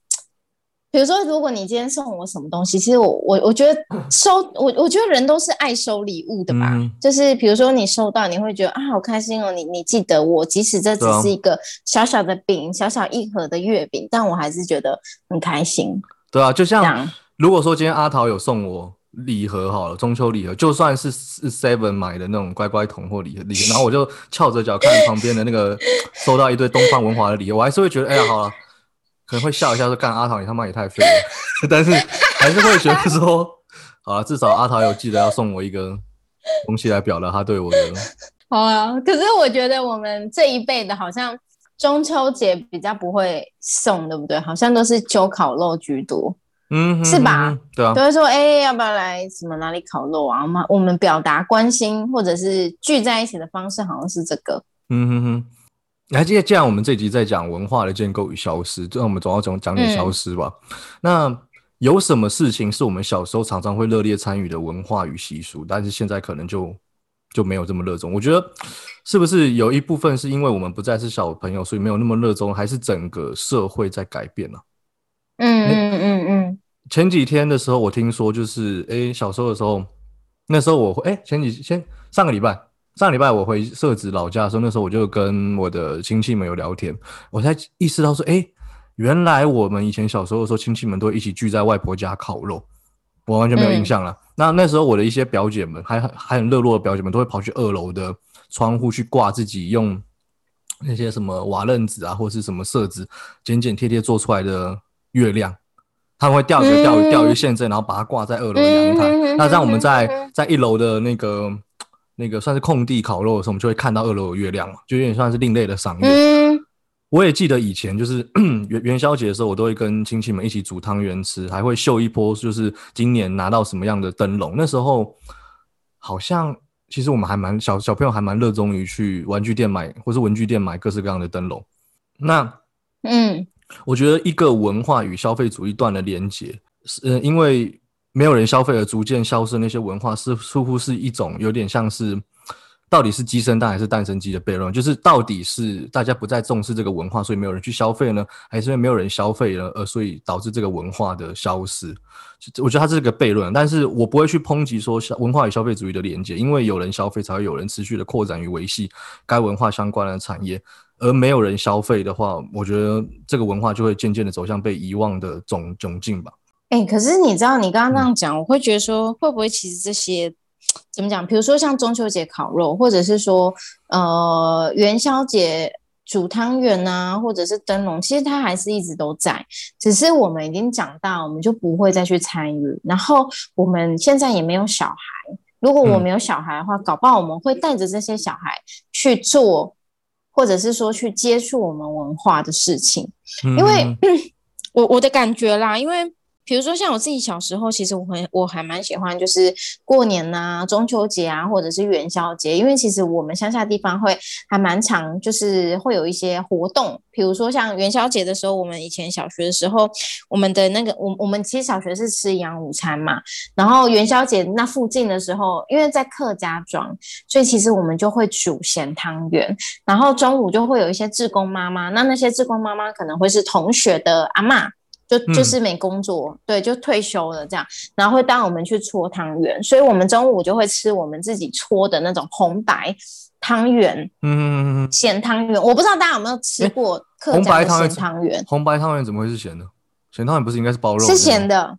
比如说，如果你今天送我什么东西，其实我我我觉得收我我觉得人都是爱收礼物的吧。嗯就是比如说你收到，你会觉得啊好开心哦，你你记得我，即使这只是一个小小的饼，小小一盒的月饼，但我还是觉得很开心。对啊，就像，如果说今天阿桃有送我礼盒好了，中秋礼盒，就算是是 Seven 买的那种乖乖桶或礼盒礼盒，然后我就翘着脚看旁边的那个 *laughs* 收到一堆东方文华的礼盒，我还是会觉得，哎呀，好了，可能会笑一下说，干阿桃你他妈也太废了，*laughs* 但是还是会觉得说，*laughs* 好了，至少阿桃有记得要送我一个东西来表达他对我的，好啊。可是我觉得我们这一辈的好像中秋节比较不会送，对不对？好像都是揪烤肉居多。嗯哼，是吧？对啊都，会说，哎、要不要来什么哪里烤肉啊？我们我们表达关心或者是聚在一起的方式，好像是这个。嗯哼哼。你还记得，既然我们这集在讲文化的建构与消失，就让我们总要讲讲点消失吧。那有什么事情是我们小时候常常会热烈参与的文化与习俗，但是现在可能就就没有这么热衷？我觉得是不是有一部分是因为我们不再是小朋友，所以没有那么热衷，还是整个社会在改变呢、嗯嗯嗯嗯，前几天的时候，我听说就是，诶，小时候的时候，那时候我会，诶，前几先上个礼拜，上个礼拜我回社子老家的时候，那时候我就跟我的亲戚们有聊天，我才意识到说，诶，原来我们以前小时候的时候，亲戚们都会一起聚在外婆家烤肉，我完全没有印象了。那那时候我的一些表姐们，还还很热络的表姐们，都会跑去二楼的窗户去挂自己用那些什么瓦楞纸啊，或是什么色纸，剪剪贴贴做出来的月亮。他们会吊着钓鱼嗯钓鱼线针，然后把它挂在二楼的阳台。嗯那让我们在嗯在一楼的那个那个算是空地烤肉的时候，我们就会看到二楼有月亮嘛，就有点算是另类的赏月。嗯我也记得以前就是 *clears throat* 元元宵节的时候，我都会跟亲戚们一起煮汤圆吃，还会秀一波，就是今年拿到什么样的灯笼。那时候好像其实我们还蛮小小朋友还蛮热衷于去玩具店买或是文具店买各式各样的灯笼。那嗯我觉得一个文化与消费主义断了连接，是呃，因为没有人消费而逐渐消失的那些文化，是似乎是一种有点像是，到底是鸡生蛋还是蛋生鸡的悖论？就是到底是大家不再重视这个文化，所以没有人去消费呢，还是因为没有人消费了，而所以导致这个文化的消失？我觉得它是个悖论，但是我不会去抨击说消文化与消费主义的连接，因为有人消费才会有人持续的扩展与维系该文化相关的产业。而没有人消费的话，我觉得这个文化就会渐渐的走向被遗忘的窘窘境吧。哎、可是你知道，你刚刚那样讲，我会觉得说，会不会其实这些怎么讲？比如说像中秋节烤肉，或者是说呃元宵节煮汤圆啊，或者是灯笼，其实它还是一直都在，只是我们已经长大，我们就不会再去参与。然后我们现在也没有小孩，如果我嗯没有小孩的话，搞不好我们会带着这些小孩去做，或者是说去接触我们文化的事情。因为嗯 *clears throat* 我我的感觉啦，因为比如说像我自己小时候，其实我很我还蛮喜欢，就是过年呐、中秋节啊，或者是元宵节，因为其实我们乡下地方会还蛮常，就是会有一些活动，比如说像元宵节的时候，我们以前小学的时候，我们的那个我我们其实小学是吃营养午餐嘛，然后元宵节那附近的时候，因为在客家庄，所以其实我们就会煮咸汤圆，然后中午就会有一些志工妈妈，那那些志工妈妈可能会是同学的阿嬷，就嗯就是没工作，对，就退休了这样，然后会带我们去搓汤圆，所以我们中午就会吃我们自己搓的那种红白汤圆、嗯，咸汤圆。我不知道大家有没有吃过客红家的白汤圆咸汤圆，红白汤圆怎么会是咸的？咸汤圆不是应该是包肉？是咸。的。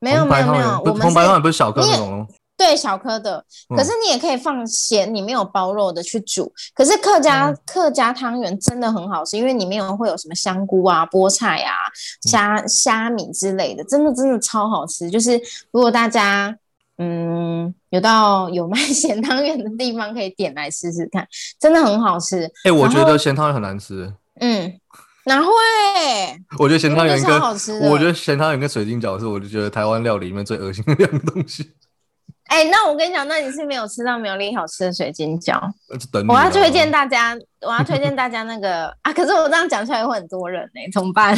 没有没有没有，我们红白汤圆不是小颗你也那种哦。对小颗的，可嗯是你也可以放咸，你没有包肉的去煮。可是客家、嗯客家汤圆真的很好吃，因为里面有会有什么香菇啊、菠菜啊、虾虾米之类的，真的真的超好吃。就是如果大家嗯有到有卖 *laughs* 咸汤圆的地方，可以点来试试看，真的很好吃。哎，我觉得咸汤圆很难吃。嗯，哪会？我觉得咸汤圆明明就跟超好吃我觉得咸汤圆跟水晶饺是我就觉得台湾料理里面最恶心的两个东西。哎、那我跟你讲，那你是没有吃到苗栗好吃的水晶饺。我要推荐大家，我要推荐大家那个啊，可是我这样讲出来会很多人呢、怎么办？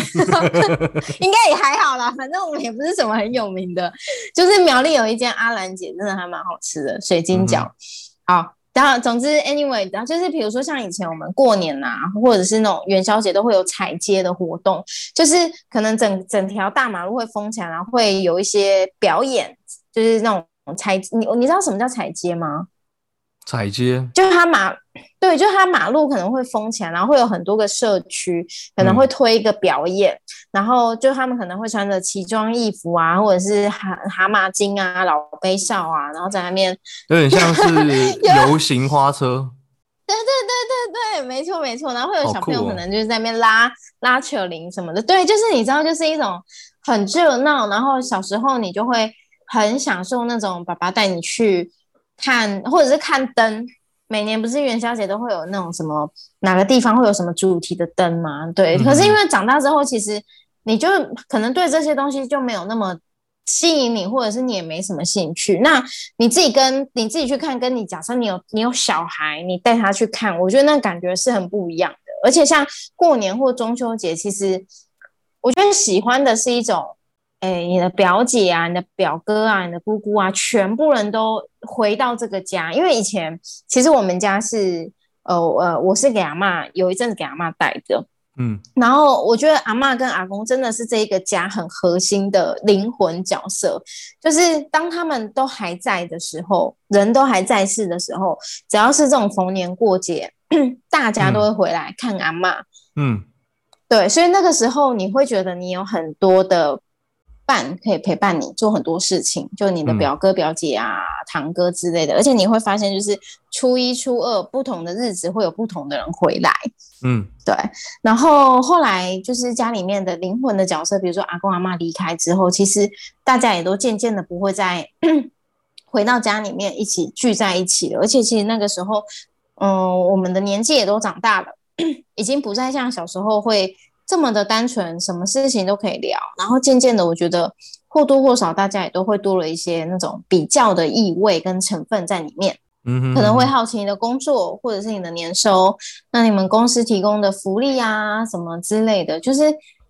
*laughs* 应该也还好啦，反正我们也不是什么很有名的，就是苗栗有一间阿兰姐，真的还蛮好吃的水晶饺。嗯好，然后总之，anyway，然后就是比如说像以前我们过年啊，或者是那种元宵节都会有踩街的活动，就是可能整整条大马路会封起来，然后会有一些表演，就是那种踩你你知道什么叫踩街吗？踩街。就是它马对，就是它马路可能会封起来，然后会有很多个社区可能会推一个表演，然后就他们可能会穿着奇装异服啊，或者是蛤蛤蟆精啊、老杯少啊，然后在那边有点像是 *laughs* 游行花车，对对对对对，没错没错，然后会有小朋友可能就是在那边拉、拉扯铃什么的，对，就是你知道，就是一种很热闹，然后小时候你就会很享受那种爸爸带你去看，或者是看灯。每年不是元宵节都会有那种什么哪个地方会有什么主题的灯吗？对，嗯可是因为长大之后，其实你就可能对这些东西就没有那么吸引你，或者是你也没什么兴趣。那你自己跟你自己去看，跟你假设你有你有小孩，你带他去看，我觉得那感觉是很不一样的。而且像过年或中秋节，其实我觉得喜欢的是一种，哎，你的表姐啊，你的表哥啊，你的姑姑啊，全部人都回到这个家。因为以前其实我们家是，呃呃，我是给阿妈有一阵子给阿妈带的，嗯然后我觉得阿妈跟阿公真的是这一个家很核心的灵魂角色，就是当他们都还在的时候，人都还在世的时候，只要是这种逢年过节，*clears throat* 大家都会回来看阿嬷。嗯对，所以那个时候你会觉得你有很多的伴可以陪伴你做很多事情，就你的嗯表哥、表姐啊、堂哥之类的，而且你会发现，就是初一、初二不同的日子会有不同的人回来。嗯对，然后后来就是家里面的灵魂的角色，比如说阿公阿妈离开之后，其实大家也都渐渐的不会再 *clears throat* 回到家里面一起聚在一起了。而且其实那个时候，嗯、我们的年纪也都长大了，*clears throat* 已经不再像小时候会这么的单纯，什么事情都可以聊。然后渐渐的，我觉得或多或少大家也都会多了一些那种比较的意味跟成分在里面。可能会好奇你的工作或者是你的年收，那你们公司提供的福利啊什么之类的，就是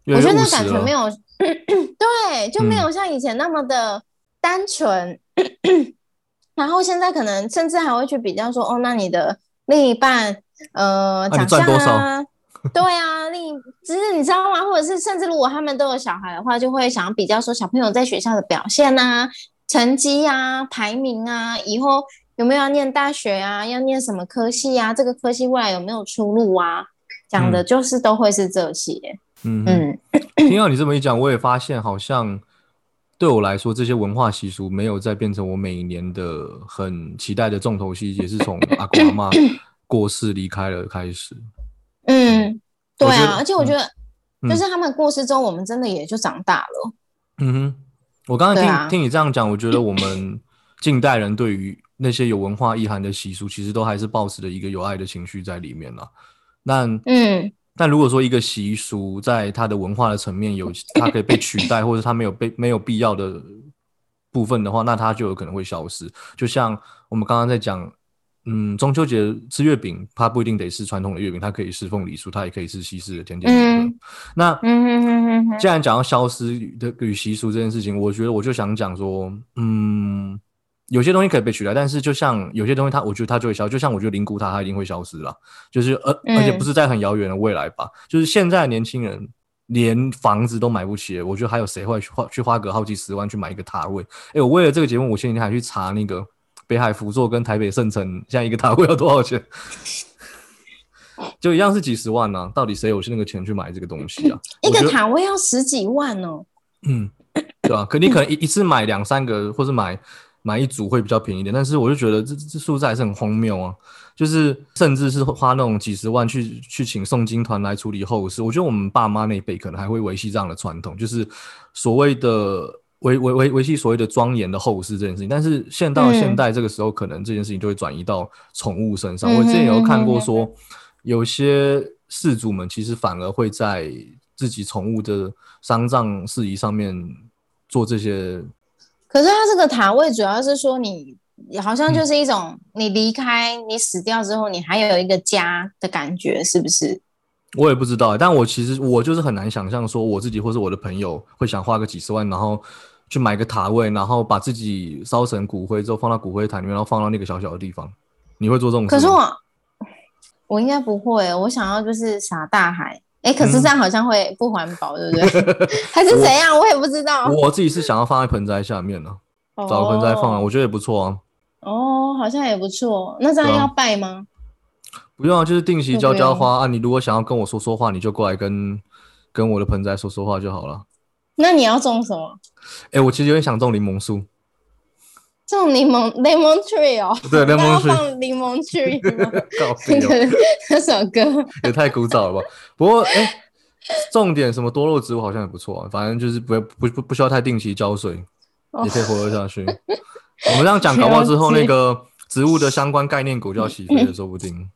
我觉得那感觉没有，*laughs* 对，就没嗯有像以前那么的单纯。*clears throat* 然后现在可能甚至还会去比较说，哦，那你的另一半，呃，长相赚多少啊，*laughs* 对啊，另一只是你知道吗？或者是甚至如果他们都有小孩的话，就会想要比较说小朋友在学校的表现啊、成绩啊、排名啊，以后有没有要念大学啊，要念什么科系啊，这个科系未来有没有出路啊？讲的就是都会是这些，嗯哼嗯听到你这么一讲，我也发现好像对我来说，这些文化习俗没有再变成我每一年的很期待的重头戏，也是从阿公阿妈 *coughs* 过世离开了开始。嗯，对啊，而且我觉得嗯就是他们过世之后，我们真的也就长大了，嗯哼，我刚刚听、啊听你这样讲，我觉得我们近代人对于那些有文化意涵的习俗，其实都还是保持着一个有爱的情绪在里面了。那嗯但如果说一个习俗在它的文化的层面有它可以被取代，或者它没有被 *laughs* 没有必要的部分的话，那它就有可能会消失。就像我们刚刚在讲，嗯，中秋节吃月饼，它不一定得是传统的月饼，它可以是凤梨酥，它也可以是西式的甜点。嗯那既然讲到消失的与习俗这件事情，我觉得我就想讲说，嗯，有些东西可以被取代，但是就像有些东西它，我觉得它就会消，就像我觉得灵骨塔它一定会消失了，就是而嗯而且不是在很遥远的未来吧，就是现在的年轻人连房子都买不起，我觉得还有谁会去花去花个好几十万去买一个塔位？哎，我为了这个节目，我前几天还去查那个北海福座跟台北圣城现在一个塔位要多少钱。*laughs* 就一样是几十万呢、到底谁有那个钱去买这个东西啊？*laughs* 一个塔位要十几万哦，嗯，对吧、可你可能一一次买两三个，或是买买一组会比较便宜一点，但是我就觉得这这数字还是很荒谬啊！就是甚至是花那种几十万去去请诵经团来处理后事，我觉得我们爸妈那一辈可能还会维系这样的传统，就是所谓的维维维维系所谓的庄严的后事这件事情。但是现到现代这个时候，可能这件事情就会转移到宠物身上。我之前有看过说，有些事主们其实反而会在自己宠物的丧葬事宜上面做这些。可是它这个塔位主要是说你好嗯像就是一种你离开你死掉之后，你还有一个家的感觉，是不是？我也不知道欸，但我其实我就是很难想象说我自己或是我的朋友会想花个几十万，然后去买个塔位，然后把自己烧成骨灰之后放到骨灰坛里面，然后放到那个小小的地方。你会做这种事？可是我我应该不会，我想要就是撒大海。哎，可是这样好像会不环保，对不对？*laughs* 还是怎样？我也不知道。我自己是想要放在盆栽下面呢，找个盆栽放啊，我觉得也不错啊。哦，好像也不错。那这样要拜吗？不用啊，就是定期浇浇花啊。你如果想要跟我说说话，你就过来跟跟我的盆栽说说话就好了。那你要种什么？哎，我其实有点想种柠檬树。种柠檬 lemon tree 哦，对 lemon tree，放柠檬 tree 吗？*laughs* 那个那首歌也太古早了吧？不过哎，种点什么多肉植物好像也不错啊。反正就是不不不不需要太定期浇水，也可以活得下去。我们这样讲 *laughs* 搞不好之后，那个植物的相关概念股就要起飞了，说不定。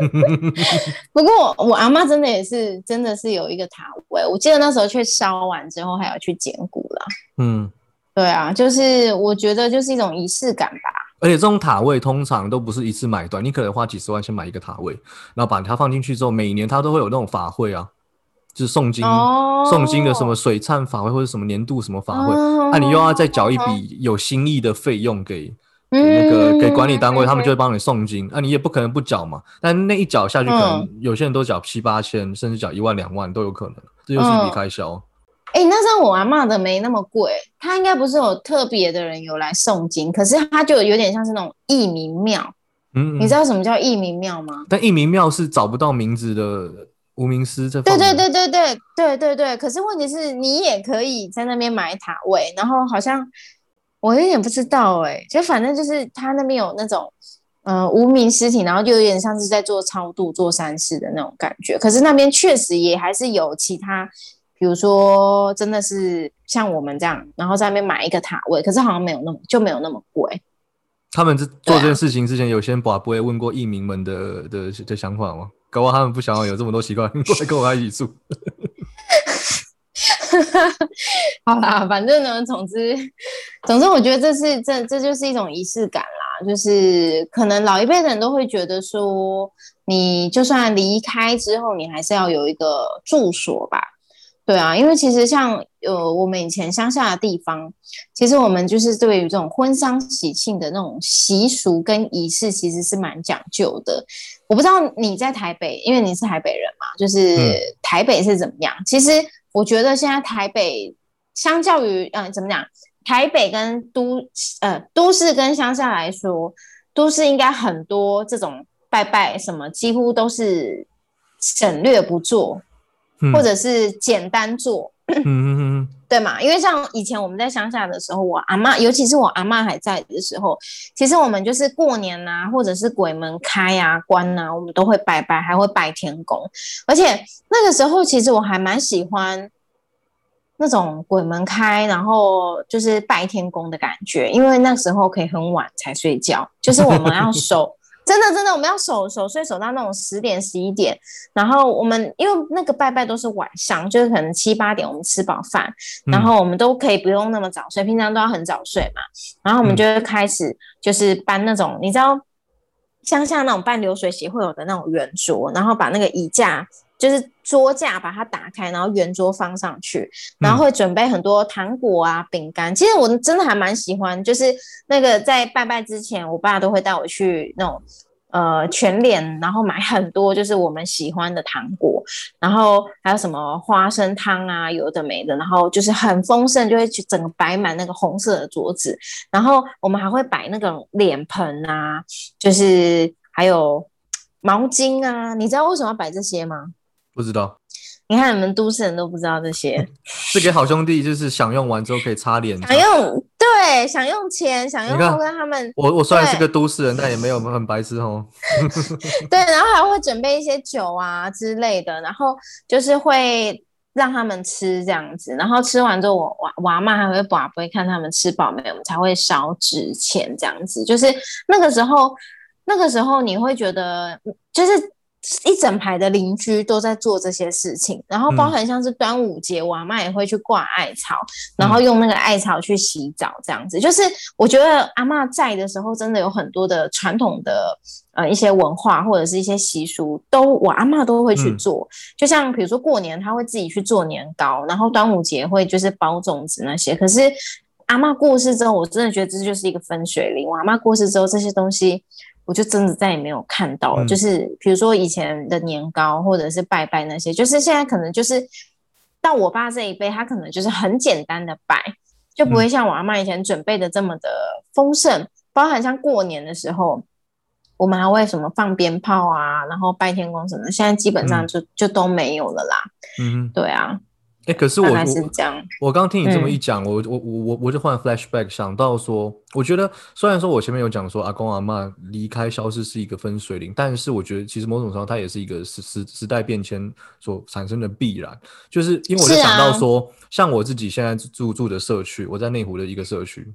*laughs* 不过我阿妈真的也是，真的是有一个塔位。我记得那时候去烧完之后，还要去捡骨了。嗯。对啊，就是我觉得就是一种仪式感吧。而且这种塔位通常都不是一次买断，你可能花几十万先买一个塔位，然后把它放进去之后，每年它都会有那种法会啊，就是诵经、诵经的什么水忏法会或者什么年度什么法会，那你又要再缴一笔有心意的费用给那个给管理单位，他们就会帮你送金，那你也不可能不缴嘛。但那一缴下去，可能有些人都缴七八千，甚至缴一万两万都有可能，这就是一笔开销。哎，那像我阿妈的没那么贵，他应该不是有特别的人有来送金，可是他就有点像是那种义民庙。嗯，你知道什么叫义民庙吗？但义民庙是找不到名字的无名师这。对对对对对对对对。可是问题是你也可以在那边买塔位，然后好像我有点不知道哎，就反正就是他那边有那种呃无名尸体，然后就有点像是在做超度、做三世的那种感觉。可是那边确实也还是有其他。比如说，真的是像我们这样，然后在那边买一个塔位，可是好像没有那么就没有那么贵。他们这做这件事情之前，有些把不会问过艺民们的的的想法吗？搞不好他们不想要有这么多习惯过来跟我一起住。*laughs* 好啦，反正呢，总之，总之，我觉得这是这这就是一种仪式感啦。就是可能老一辈的人都会觉得说，你就算离开之后，你还是要有一个住所吧。对啊，因为其实像呃我们以前乡下的地方，其实我们就是对于这种婚丧喜庆的那种习俗跟仪式，其实是蛮讲究的。我不知道你在台北，因为你是台北人嘛，就是台北是怎么样？其实我觉得现在台北相较于嗯怎么讲，台北跟都呃都市跟乡下来说，都市应该很多这种拜拜什么，几乎都是省略不做。或者是简单做，对嘛？因为像以前我们在乡下的时候，我阿妈，尤其是我阿妈还在的时候，其实我们就是过年呐，或者是鬼门开啊、关呐，我们都会拜拜，还会拜天公。而且那个时候，其实我还蛮喜欢那种鬼门开，然后就是拜天公的感觉，因为那时候可以很晚才睡觉，就是我们要 *laughs* 守。真的真的，我们要守守岁守到那种十点十一点，然后我们因为那个拜拜都是晚上，就是可能七八点我们吃饱饭，然后我们都可以不用那么早睡，平常都要很早睡嘛，然后我们就会开始就是搬那种你知道乡下那种办流水席会有的那种圆桌，然后把那个椅架。就是桌架把它打开，然后圆桌放上去，然后会准备很多糖果啊、饼干。其实我真的还蛮喜欢，就是那个在拜拜之前，我爸都会带我去那种呃全脸，然后买很多就是我们喜欢的糖果，然后还有什么花生汤啊，有的没的，然后就是很丰盛，就会去整个摆满那个红色的桌子。然后我们还会摆那种脸盆啊，就是还有毛巾啊。你知道为什么要摆这些吗？不知道，你看你们都市人都不知道这些，*laughs* 是给好兄弟，就是享用完之后可以擦脸，享用对，想用钱，想用跟他们。我我虽然是个都市人，但也没有很白痴哦。*laughs* *laughs* 对，然后还会准备一些酒啊之类的，然后就是会让他们吃这样子，然后吃完之后，我娃娃妈还会把不会看他们吃饱没有，我们才会烧纸钱这样子。就是那个时候，那个时候你会觉得就是。一整排的邻居都在做这些事情，然后包含像是端午节，我阿妈也会去挂艾草，然后用那个艾草去洗澡，这样子。就是我觉得阿妈在的时候，真的有很多的传统的呃一些文化或者是一些习俗，都我阿妈都会去做。就像比如说过年，她会自己去做年糕，然后端午节会就是包粽子那些。可是阿妈过世之后，我真的觉得这就是一个分水岭。我阿妈过世之后，这些东西。我就真的再也没有看到了。嗯就是比如说以前的年糕或者是拜拜那些，就是现在可能就是到我爸这一辈，他可能就是很简单的拜，就不会像我阿妈以前准备的这么的丰盛，包含像过年的时候。我们还会什么放鞭炮啊，然后拜天公什么的，现在基本上就、就都没有了啦。嗯，对啊，哎、可是我是我这样。我刚听你这么嗯一讲，我我我我我就换 flashback 想到说，我觉得虽然说我前面有讲说阿公阿嬷离开消失是一个分水岭，但是我觉得其实某种程度上它也是一个时时时代变迁所产生的必然，就是因为我就想到啊说，像我自己现在住住的社区，我在内湖的一个社区。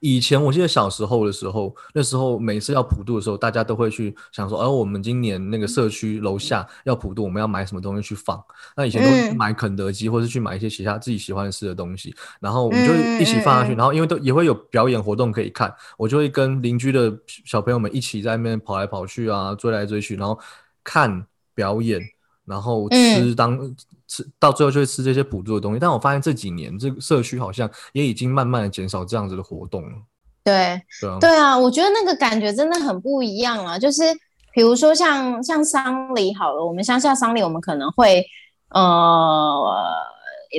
以前我记得小时候的时候，那时候每次要普渡的时候，大家都会去想说，哦，我们今年那个社区楼下要普渡，我们要买什么东西去放。那以前都买肯德基，或是去买一些其他自己喜欢吃的东西，然后我们就一起放下去。嗯嗯嗯然后因为都也会有表演活动可以看，我就会跟邻居的小朋友们一起在那边跑来跑去啊，追来追去，然后看表演，然后嗯吃当、吃到最后就会吃这些补助的东西。但我发现这几年这个社区好像也已经慢慢的减少这样子的活动了，对对啊，对啊，我觉得那个感觉真的很不一样啊。就是比如说像像丧礼好了，我们乡下丧礼，我们可能会呃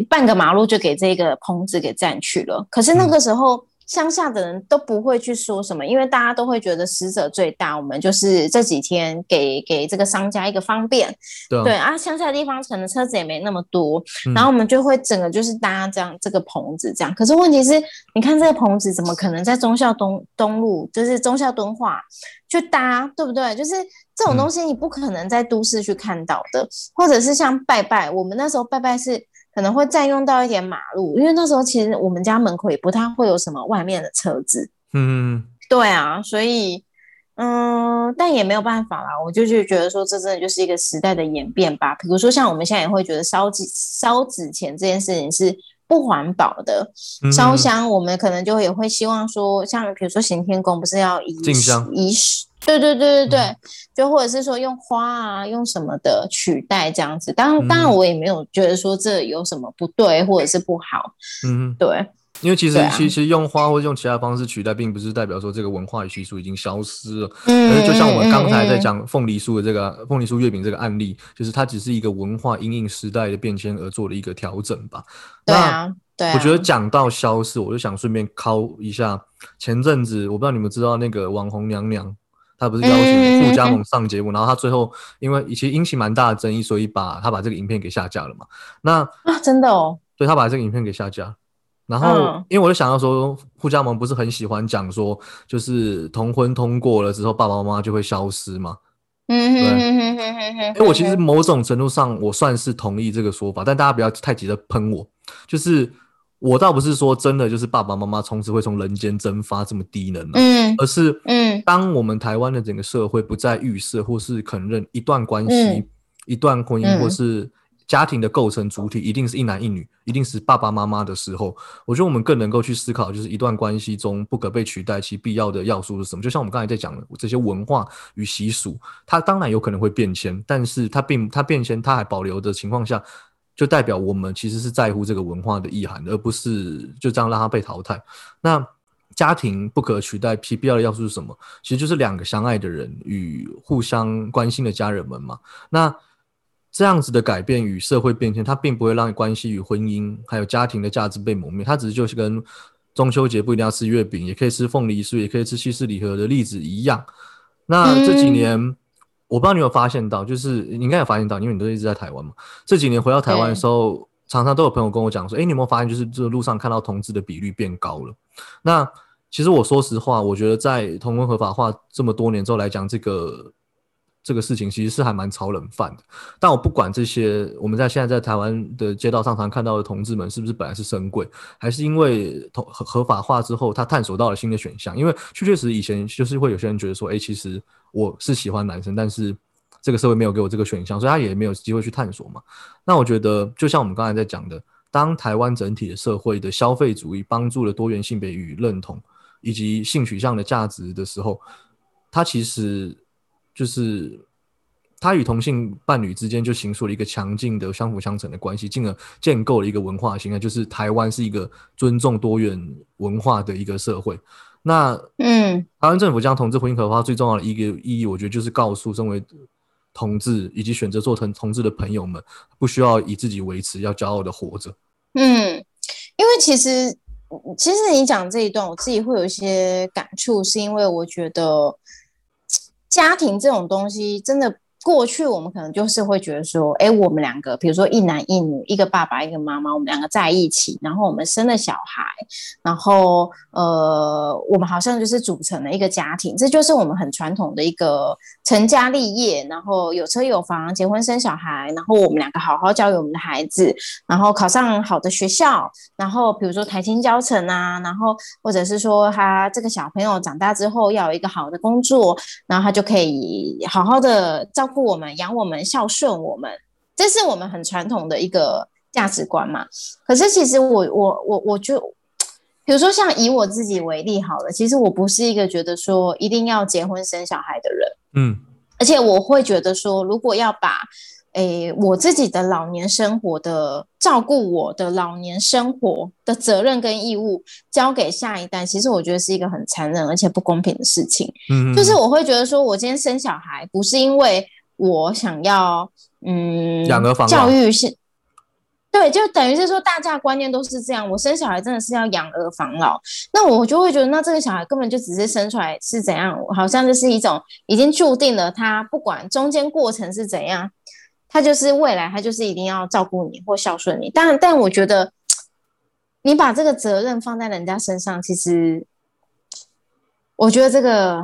半个马路就给这个棚子给占去了，可是那个时候。乡下的人都不会去说什么，因为大家都会觉得死者最大，我们就是这几天给给这个商家一个方便，对啊，对啊，乡下的地方可能车子也没那么多，嗯然后我们就会整个就是搭这样这个棚子这样。可是问题是，你看这个棚子怎么可能在忠孝东东路，就是忠孝敦化去搭，对不对？就是这种东西你不可能在都市去看到的，或者是像拜拜，我们那时候拜拜是。可能会占用到一点马路，因为那时候其实我们家门口也不太会有什么外面的车子，嗯，对啊，所以，嗯，但也没有办法啦。我就就觉得说，这真的就是一个时代的演变吧。比如说，像我们现在也会觉得烧纸烧纸钱这件事情是不环保的，嗯烧香我们可能就也会希望说，像比如说行天宫不是要仪进香仪式，对对对对对，嗯就或者是说用花啊，用什么的取代这样子。当然，当然嗯我也没有觉得说这有什么不对或者是不好，嗯哼，对。因为其实、啊其实用花或者用其他方式取代，并不是代表说这个文化与习俗已经消失了。嗯就像我们刚才在讲凤梨酥的这个凤梨酥月饼这个案例，就是它只是一个文化因应时代的变迁而做的一个调整吧。对啊，对啊，我觉得讲到消失，我就想顺便敲一下前阵子，我不知道你们知道那个网红娘娘，她不是邀请傅家盟上节目，然后他最后因为其实引起蛮大的争议，所以把他把这个影片给下架了嘛。那啊，真的哦，对他把这个影片给下架。然后，嗯因为我就想到说，傅家盟不是很喜欢讲说，就是同婚通过了之后，爸爸妈妈就会消失嘛。嗯哼哼哼哼哼哼，因为我其实某种程度上我算是同意这个说法，但大家不要太急着喷我。就是我倒不是说真的就是爸爸妈妈从此会从人间蒸发这么低能、啊，嗯而是嗯。当我们台湾的整个社会不再预设或是肯认一段关系、嗯。一段婚姻嗯。或是家庭的构成主体一定是一男一女，一定是爸爸妈妈的时候，我觉得我们更能够去思考，就是一段关系中不可被取代其必要的要素是什么。就像我们刚才在讲的这些文化与习俗，它当然有可能会变迁，但是它并它变迁，它还保留的情况下，就代表我们其实是在乎这个文化的意涵，而不是就这样让它被淘汰。那家庭不可取代其必要的要素是什么？其实就是两个相爱的人与互相关心的家人们嘛。那这样子的改变与社会变迁，它并不会让关系与婚姻还有家庭的价值被磨灭，它只是就是跟中秋节不一定要吃月饼，也可以吃凤梨酥，也可以吃西式礼盒的例子一样。那这几年，我不知道你有发现到，就是你应该有发现到，因为你都一直在台湾嘛。这几年回到台湾的时候，常常都有朋友跟我讲说：“哎、你有没有发现，就是这路上看到同志的比率变高了？”那其实我说实话，我觉得在同婚合法化这么多年之后来讲，这个这个事情其实是还蛮炒冷饭的。但我不管这些，我们在现在在台湾的街道上常看到的同志们，是不是本来是深贵，还是因为同合合法化之后，他探索到了新的选项？因为确确实以前就是会有些人觉得说，哎、其实我是喜欢男生，但是这个社会没有给我这个选项，所以他也没有机会去探索嘛。那我觉得，就像我们刚才在讲的，当台湾整体的社会的消费主义帮助了多元性别与认同以及性取向的价值的时候，它其实就是他与同性伴侣之间就形塑了一个强劲的相辅相成的关系，进而建构了一个文化形态，就是台湾是一个尊重多元文化的一个社会。那嗯台湾政府将同志婚姻合法化最重要的一个意义，我觉得就是告诉身为同志以及选择做成同志的朋友们，不需要以自己为持，要骄傲的活着。嗯，因为其实其实你讲这一段，我自己会有一些感触，是因为我觉得家庭这种东西真的。过去我们可能就是会觉得说，哎，我们两个，比如说一男一女，一个爸爸一个妈妈，我们两个在一起，然后我们生了小孩，然后呃，我们好像就是组成了一个家庭，这就是我们很传统的一个成家立业，然后有车有房，结婚生小孩，然后我们两个好好教育我们的孩子，然后考上好的学校，然后比如说台青教成啊，然后或者是说他这个小朋友长大之后要有一个好的工作，然后他就可以好好的照顾顾。护我们、养我们、孝顺我们，这是我们很传统的一个价值观嘛。可是其实我、我、我、我就，比如说像以我自己为例好了，其实我不是一个觉得说一定要结婚生小孩的人，嗯，而且我会觉得说，如果要把诶我自己的老年生活的照顾我的老年生活的责任跟义务交给下一代，其实我觉得是一个很残忍而且不公平的事情。嗯，就是我会觉得说，我今天生小孩不是因为。我想要，嗯，养儿防教育是，对，就等于是说，大家观念都是这样。我生小孩真的是要养儿防老，那我就会觉得，那这个小孩根本就只是生出来是怎样，好像就是一种已经注定了，他不管中间过程是怎样，他就是未来他就是一定要照顾你或孝顺你。但但我觉得，你把这个责任放在人家身上，其实，我觉得这个。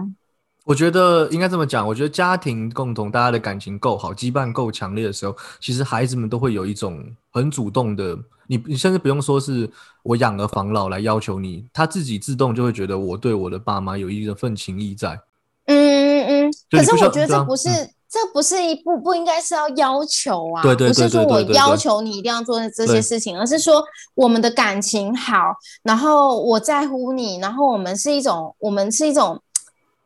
我觉得应该这么讲，我觉得家庭共同，大家的感情够好，羁绊够强烈的时候，其实孩子们都会有一种很主动的，你你甚至不用说是我养儿防老来要求你，他自己自动就会觉得我对我的爸妈有一份情谊在。嗯嗯嗯。可是我觉得这不是，嗯这不是一不不应该是要要求啊，对对不是说我要求你一定要做这些事情，而是说我们的感情好，然后我在乎你，然后我们是一种，我们是一种。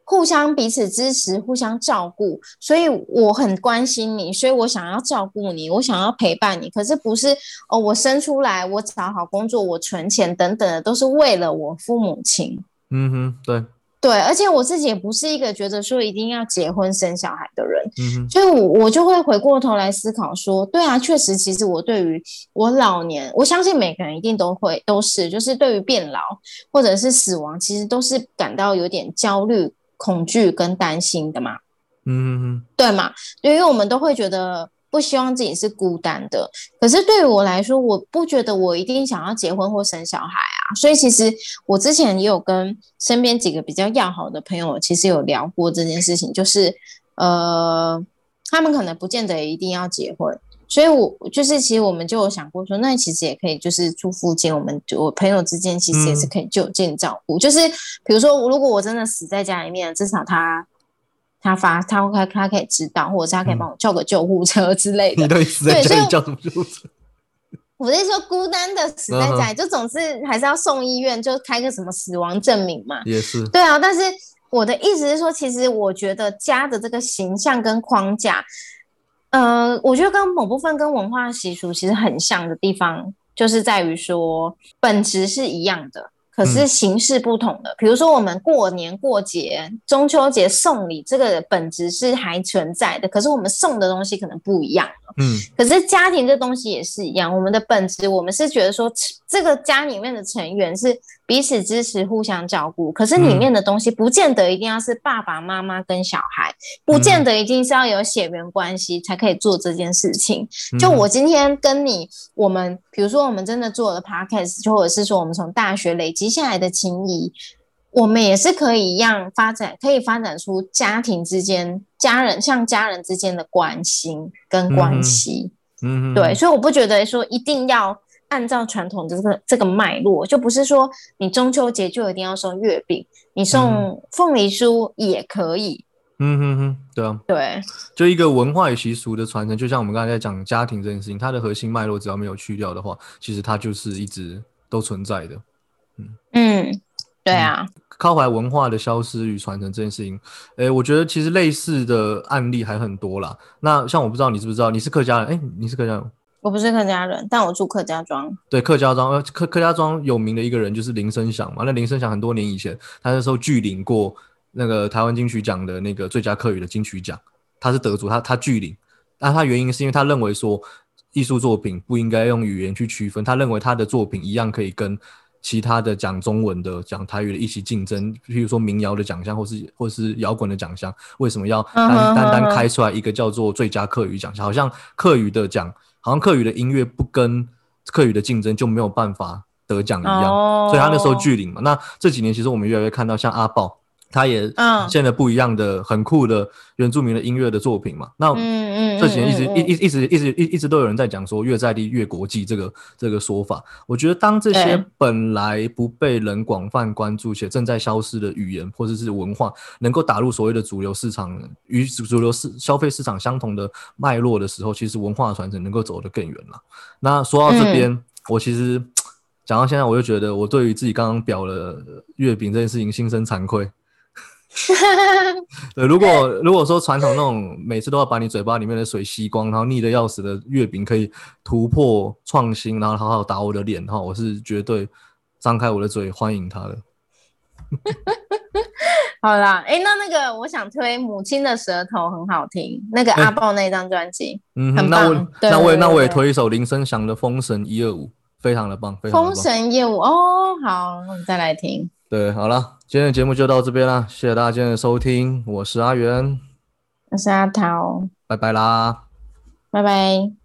互相彼此支持，互相照顾，所以我很关心你，所以我想要照顾你，我想要陪伴你。可是不是哦，我生出来，我找好工作，我存钱等等的，都是为了我父母亲。嗯哼，对对，而且我自己也不是一个觉得说一定要结婚生小孩的人。嗯哼，所以，我我就会回过头来思考说，对啊，确实，其实我对于我老年，我相信每个人一定都会都是，就是对于变老或者是死亡，其实都是感到有点焦虑。恐惧跟担心的嘛，嗯，对嘛？因为我们都会觉得不希望自己是孤单的。可是对于我来说，我不觉得我一定想要结婚或生小孩啊。所以其实我之前也有跟身边几个比较要好的朋友，其实有聊过这件事情，就是呃，他们可能不见得一定要结婚。所以，我就是其实我们就有想过说，那其实也可以就是住附近，我们我朋友之间其实也是可以就近照顾。就是比如说，如果我真的死在家里面，至少他他发他他他可以知道，或者是他可以帮我叫个救护车之类的。你都死在家里叫什么救护车？*laughs* 我是说孤单的死在家里，就总是还是要送医院，就开个什么死亡证明嘛。也是。对啊，但是我的意思是说，其实我觉得家的这个形象跟框架。呃，我觉得跟某部分跟文化习俗其实很像的地方，就是在于说本质是一样的，可是形式不同的。比如说我们过年过节、中秋节送礼，这个本质是还存在的，可是我们送的东西可能不一样了。嗯，可是家庭这东西也是一样，我们的本质，我们是觉得说这个家里面的成员是。彼此支持，互相照顾。可是里面的东西不见得一定要是爸爸妈妈跟小孩，不见得一定是要有血缘关系才可以做这件事情。就我今天跟你，我们比如说我们真的做了 podcast，或者是说我们从大学累积下来的情谊，我们也是可以一样发展，可以发展出家庭之间、家人像家人之间的关心跟关系。嗯，对，所以我不觉得说一定要。按照传统的这个这个脉络，就不是说你中秋节就一定要送月饼，你送凤梨酥也可以。嗯哼哼，对啊，对，就一个文化与习俗的传承，就像我们刚才在讲家庭这件事情，它的核心脉络只要没有去掉的话，其实它就是一直都存在的。嗯嗯，对啊，靠怀文化的消失与传承这件事情，诶，我觉得其实类似的案例还很多啦。那像我不知道你知不知道，你是客家人？哎，你是客家人。我不是客家人，但我住客家庄。对，客家庄，呃，客客家庄有名的一个人就是林声祥嘛。那林声祥很多年以前，他那时候拒领过那个台湾金曲奖的那个最佳客语的金曲奖，他是得主，他他拒领。那他原因是因为他认为说，艺术作品不应该用语言去区分，他认为他的作品一样可以跟其他的讲中文的、讲台语的一起竞争。譬如说民谣的奖项，或是或是摇滚的奖项，为什么要单单单开出来一个叫做最佳客语奖项？好像客语的奖。好像客语的音乐不跟客语的竞争就没有办法得奖一样，所以他那时候拒领嘛。那这几年其实我们越来越看到像阿豹。他也现在不一样的很酷的原住民的音乐的作品嘛。那这几年一直一一一直一直一一直都有人在讲说越在地越国际这个这个说法。我觉得当这些本来不被人广泛关注且正在消失的语言或者是文化，能够打入所谓的主流市场与主流市消费市场相同的脉络的时候，其实文化传承能够走得更远了。那说到这边，我其实讲到现在，我就觉得我对于自己刚刚表了月饼这件事情心生惭愧。*laughs* 对，如果如果说传统那种每次都要把你嘴巴里面的水吸光，然后腻的要死的月饼可以突破创新，然后好好打我的脸，哈，我是绝对张开我的嘴欢迎他的。*laughs* 好啦，哎，那那个我想推《母亲的舌头》很好听，那个阿豹那张专辑，嗯，那我那我也那我也推一首林声祥的《封神一二五》，非常的棒，非常的棒封神一二五哦，好，我们再来听。对，好了，今天的节目就到这边了，谢谢大家今天的收听，我是阿元，我是阿桃，拜拜啦，拜拜。